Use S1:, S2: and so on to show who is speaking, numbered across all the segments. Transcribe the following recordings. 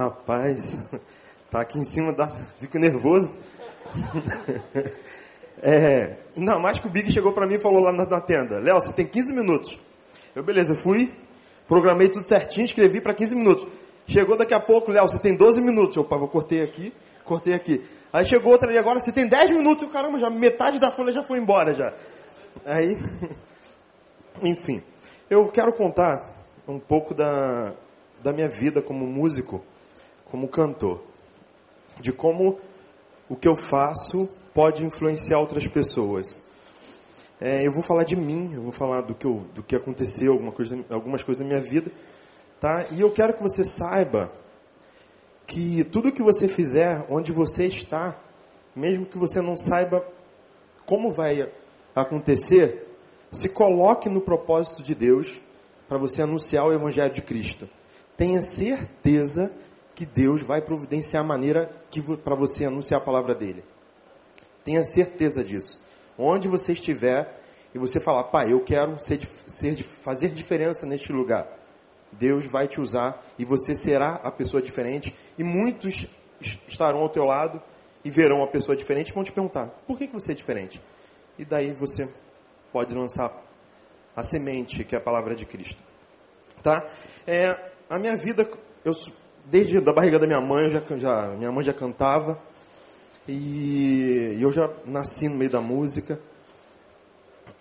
S1: Rapaz, tá aqui em cima, dá, fico nervoso. é, ainda mais que o Big chegou para mim e falou lá na, na tenda: Léo, você tem 15 minutos. Eu, beleza, eu fui, programei tudo certinho, escrevi para 15 minutos. Chegou daqui a pouco, Léo, você tem 12 minutos. Eu, vou cortei aqui, cortei aqui. Aí chegou outra ali agora, você tem 10 minutos. Eu, caramba, já metade da folha já foi embora já. Aí, enfim, eu quero contar um pouco da, da minha vida como músico, como cantor. De como o que eu faço pode influenciar outras pessoas. É, eu vou falar de mim, eu vou falar do que, eu, do que aconteceu, alguma coisa, algumas coisas na minha vida. Tá? E eu quero que você saiba que tudo que você fizer, onde você está, mesmo que você não saiba como vai acontecer, se coloque no propósito de Deus para você anunciar o Evangelho de Cristo. Tenha certeza que Deus vai providenciar a maneira para você anunciar a palavra dele. Tenha certeza disso. Onde você estiver e você falar, pai, eu quero ser, ser, fazer diferença neste lugar. Deus vai te usar e você será a pessoa diferente. E muitos estarão ao teu lado e verão a pessoa diferente e vão te perguntar: por que, que você é diferente? E daí você pode lançar a semente, que é a palavra de Cristo. Tá? É, a minha vida, eu, desde a barriga da minha mãe, já, já, minha mãe já cantava. E, e eu já nasci no meio da música.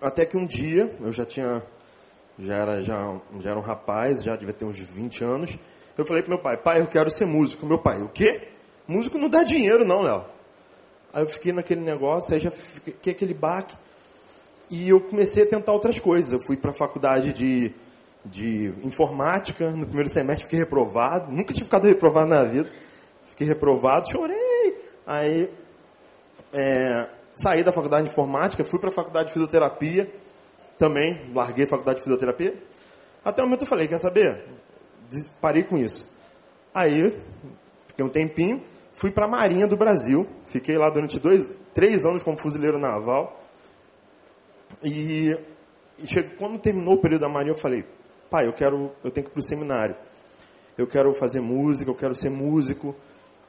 S1: Até que um dia, eu já tinha já era, já, já era um rapaz, já devia ter uns 20 anos. Eu falei pro meu pai, pai, eu quero ser músico. Meu pai, o quê? Músico não dá dinheiro não, Léo. Aí eu fiquei naquele negócio, aí já fiquei aquele baque. E eu comecei a tentar outras coisas. Eu fui para a faculdade de, de informática, no primeiro semestre fiquei reprovado. Nunca tinha ficado reprovado na vida. Fiquei reprovado, chorei. Aí é, saí da faculdade de informática, fui para a faculdade de fisioterapia também larguei a faculdade de fisioterapia. Até o momento eu falei, quer saber? Parei com isso. Aí, fiquei um tempinho, fui para a Marinha do Brasil. Fiquei lá durante dois, três anos como fuzileiro naval. E, e chegou, quando terminou o período da Marinha, eu falei, pai, eu quero, eu tenho que ir para o seminário. Eu quero fazer música, eu quero ser músico,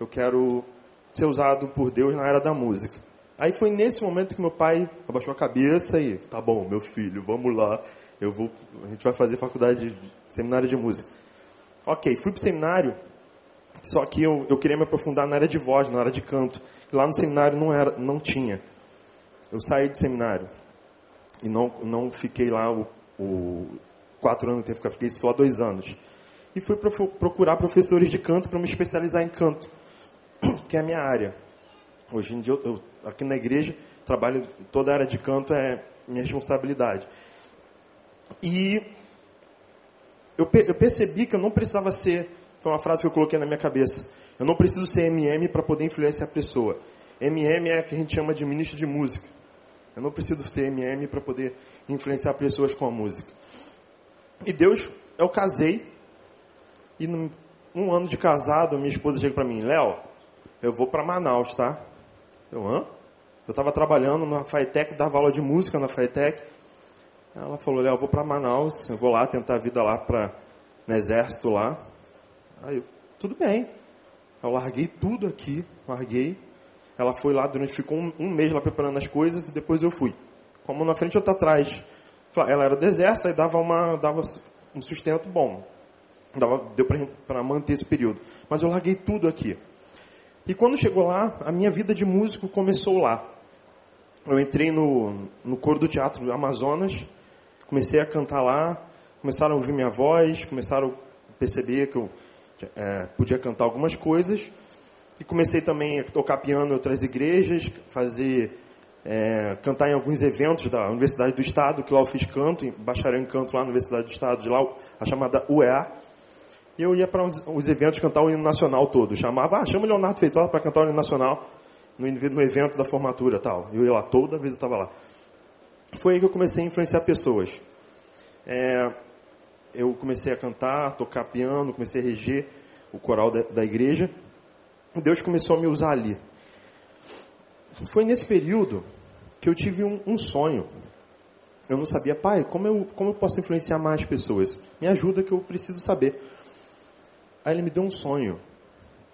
S1: eu quero ser usado por Deus na era da música. Aí foi nesse momento que meu pai abaixou a cabeça e, tá bom, meu filho, vamos lá, eu vou, a gente vai fazer faculdade, de, seminário de música. Ok, fui para o seminário, só que eu, eu queria me aprofundar na área de voz, na área de canto. Lá no seminário não, era, não tinha. Eu saí do seminário e não, não fiquei lá o, o quatro anos, fiquei só dois anos. E fui procurar professores de canto para me especializar em canto, que é a minha área. Hoje em dia eu, aqui na igreja, trabalho toda a área de canto é minha responsabilidade. E eu, eu percebi que eu não precisava ser, foi uma frase que eu coloquei na minha cabeça, eu não preciso ser MM para poder influenciar a pessoa. MM é o que a gente chama de ministro de música. Eu não preciso ser MM para poder influenciar pessoas com a música. E Deus, eu casei, e um ano de casado, minha esposa chega para mim, Léo, eu vou para Manaus, tá? Eu, hã? Eu estava trabalhando na FATEC, dava aula de música na FATEC. Ela falou, Léo, eu vou para Manaus, eu vou lá tentar a vida lá para no exército lá. Aí eu, tudo bem. Eu larguei tudo aqui, larguei. Ela foi lá, durante, ficou um, um mês lá preparando as coisas e depois eu fui. Como na frente, outra atrás. Ela era do exército, dava, uma, dava um sustento bom. Dava, deu para manter esse período. Mas eu larguei tudo aqui. E quando chegou lá, a minha vida de músico começou lá. Eu entrei no, no coro do Teatro do Amazonas, comecei a cantar lá, começaram a ouvir minha voz, começaram a perceber que eu é, podia cantar algumas coisas. E comecei também a tocar piano em outras igrejas, fazer é, cantar em alguns eventos da Universidade do Estado, que lá eu fiz canto, bacharel em canto lá na Universidade do Estado, de lá a chamada UEA. E eu ia para os eventos cantar o hino nacional todo. Chamava, ah, chama o Leonardo Feitosa para cantar o hino nacional no, no evento da formatura tal. Eu ia lá, toda vez eu estava lá. Foi aí que eu comecei a influenciar pessoas. É, eu comecei a cantar, tocar piano, comecei a reger o coral da, da igreja. Deus começou a me usar ali. Foi nesse período que eu tive um, um sonho. Eu não sabia, pai, como eu, como eu posso influenciar mais pessoas? Me ajuda que eu preciso saber. Aí ele me deu um sonho.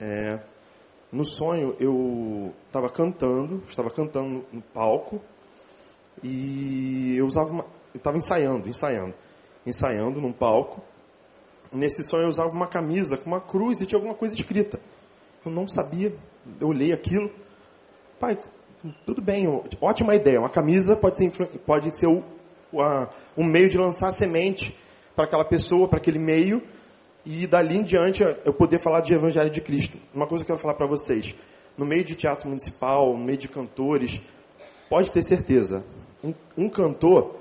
S1: é, no sonho eu estava cantando, estava cantando no palco e eu usava uma, eu estava ensaiando, ensaiando, ensaiando num palco. Nesse sonho eu usava uma camisa com uma cruz e tinha alguma coisa escrita. Eu não sabia, eu olhei aquilo. Pai, tudo bem, ótima ideia. Uma camisa pode ser, pode ser o, a, um meio de lançar semente para aquela pessoa, para aquele meio, e dali em diante eu poder falar de Evangelho de Cristo. Uma coisa que eu quero falar para vocês: no meio de teatro municipal, no meio de cantores, pode ter certeza, um, um cantor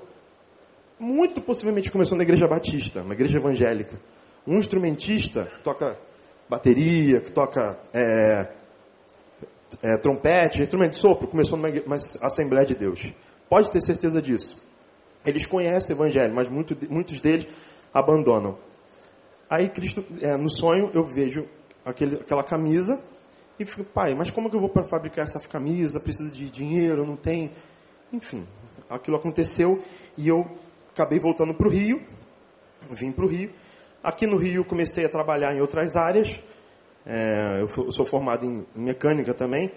S1: muito possivelmente começou na igreja batista, uma igreja evangélica. Um instrumentista que toca bateria, que toca é, é, trompete, instrumento de sopro, começou numa, Assembleia de Deus. Pode ter certeza disso. Eles conhecem o Evangelho, mas muito, muitos deles abandonam. Aí, Cristo, é, no sonho, eu vejo aquele, aquela camisa e fico, pai, mas como que eu vou para fabricar essa camisa? Precisa de dinheiro, não tem. Enfim, aquilo aconteceu e eu acabei voltando para o Rio, vim para o Rio. Aqui no Rio comecei a trabalhar em outras áreas. É, eu sou formado em, mecânica também.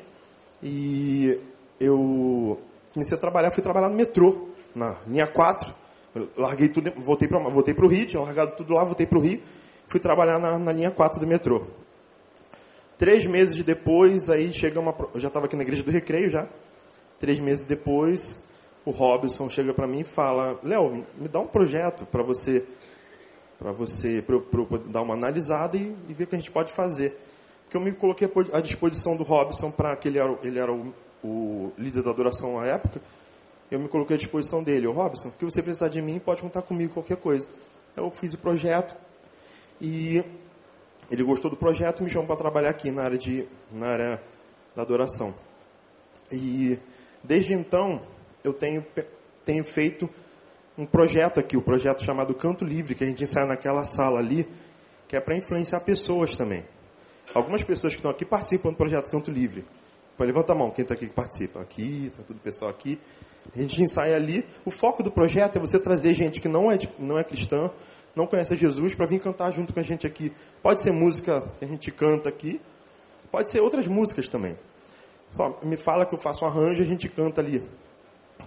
S1: E eu comecei a trabalhar, fui trabalhar no metrô, na linha 4. Eu larguei tudo, voltei para voltei o Rio, tinha largado tudo lá, voltei para o Rio. Fui trabalhar na, na linha 4 do metrô. Três meses depois, aí chega uma. Eu já estava aqui na igreja do Recreio já. Três meses depois, o Robson chega para mim e fala: Léo, me dá um projeto para você para você pra, pra dar uma analisada e, e, ver o que a gente pode fazer. Porque eu me coloquei à disposição do Robson para que ele era, ele era o, o, líder da adoração na época. Eu me coloquei à disposição dele. O Robson, o que você precisar de mim, pode contar comigo qualquer coisa. Eu fiz o projeto e ele gostou do projeto e me chamou para trabalhar aqui na área, de, na área da adoração. E desde então eu tenho, tenho feito um projeto aqui, o um projeto chamado Canto Livre, que a gente ensaia naquela sala ali, que é para influenciar pessoas também. Algumas pessoas que estão aqui participam do projeto Canto Livre. Então, levanta a mão, quem está aqui que participa. Aqui, está tudo pessoal aqui. A gente ensaia ali. O foco do projeto é você trazer gente que não é, não é cristã, não conhece Jesus, para vir cantar junto com a gente aqui. Pode ser música que a gente canta aqui, pode ser outras músicas também. Só me fala que eu faço um arranjo e a gente canta ali.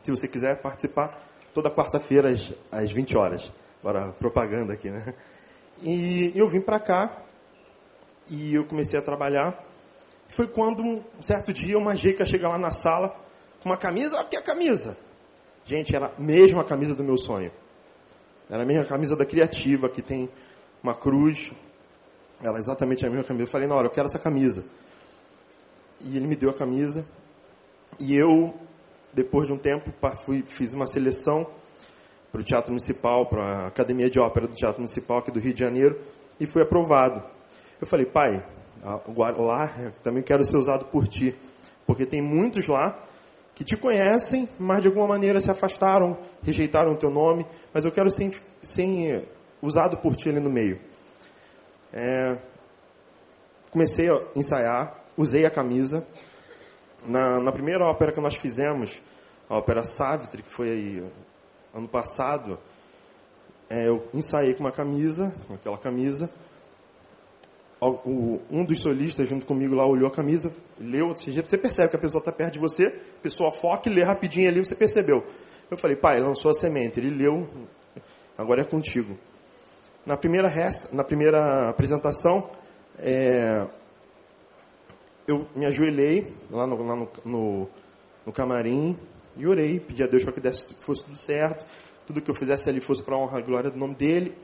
S1: Se você quiser participar, toda quarta-feira às, às 20 horas. Agora, propaganda aqui, né? E eu vim para cá e eu comecei a trabalhar. Foi quando, um certo dia, uma jeca chega lá na sala com uma camisa. Ah, que é camisa? Gente, era a mesma camisa do meu sonho. Era a mesma camisa da Criativa, que tem uma cruz. Era exatamente a mesma camisa. Eu falei, na hora, eu quero essa camisa. E ele me deu a camisa. E eu depois de um tempo, fui, fiz uma seleção para o Teatro Municipal, para a Academia de Ópera do Teatro Municipal aqui do Rio de Janeiro, e fui aprovado. Eu falei, pai, lá também quero ser usado por ti, porque tem muitos lá que te conhecem, mas de alguma maneira se afastaram, rejeitaram o teu nome, mas eu quero ser, ser usado por ti ali no meio. É, comecei a ensaiar, usei a camisa, na, na primeira ópera que nós fizemos, a ópera Savitri, que foi aí, ano passado, é, eu ensaiei com uma camisa, aquela camisa. O, um dos solistas junto comigo lá olhou a camisa, leu, você percebe que a pessoa está perto de você, a pessoa foca e lê rapidinho ali, você percebeu. Eu falei, pai, lançou a semente, ele leu, agora é contigo. Na primeira, resta, na primeira apresentação, é, eu me ajoelhei lá no, lá no, no, no camarim e orei, pedi a Deus para que desse, fosse tudo certo, tudo que eu fizesse ali fosse para a honra e glória do nome dele.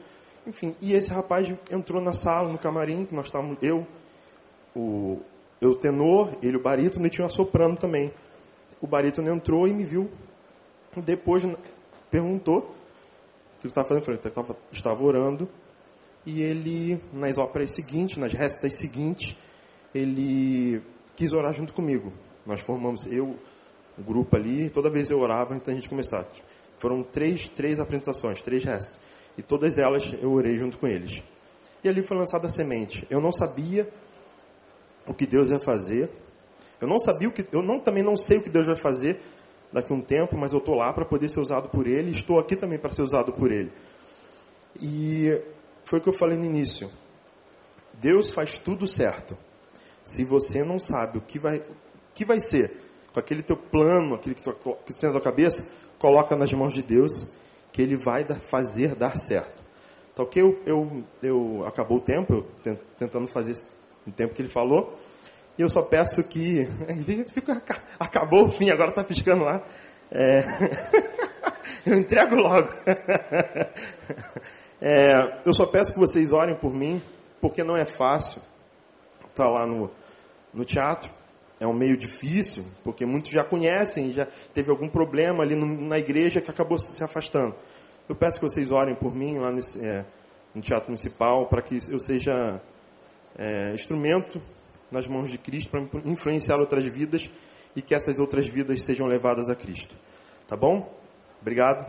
S1: Enfim, e esse rapaz entrou na sala, no camarim, que nós estávamos, eu, o, eu tenor, ele o barítono e tinha uma soprano também. O barítono entrou e me viu. Depois perguntou o que eu estava fazendo. Eu falei, eu estava, orando. E ele, nas óperas seguintes, nas restas seguintes, ele quis orar junto comigo. Nós formamos, eu, um grupo ali, toda vez eu orava antes da gente começar. Foram três, três apresentações, três restos. E todas elas eu orei junto com eles. E ali foi lançada a semente. Eu não sabia o que Deus ia fazer. Eu não sabia o que, eu não, também não sei o que Deus vai fazer daqui a um tempo, mas eu estou lá para poder ser usado por Ele. Estou aqui também para ser usado por Ele. E foi o que eu falei no início. Deus faz tudo certo. Se você não sabe o que vai, o que vai ser com aquele teu plano, aquele que, tu, que tem na tua cabeça, coloca nas mãos de Deus, que Ele vai fazer dar certo. Tá ok? Eu, eu, eu acabou o tempo, eu tentando fazer o tempo que ele falou. E eu só peço que. Fica, acabou o fim, agora está piscando lá. É, eu entrego logo. É, eu só peço que vocês orem por mim, porque não é fácil estar tá lá no, no teatro. É um meio difícil, porque muitos já conhecem, já teve algum problema ali no, na igreja que acabou se afastando. Eu peço que vocês orem por mim lá nesse, é, no Teatro Municipal, para que eu seja é, instrumento nas mãos de Cristo para influenciar outras vidas e que essas outras vidas sejam levadas a Cristo. Tá bom? Obrigado.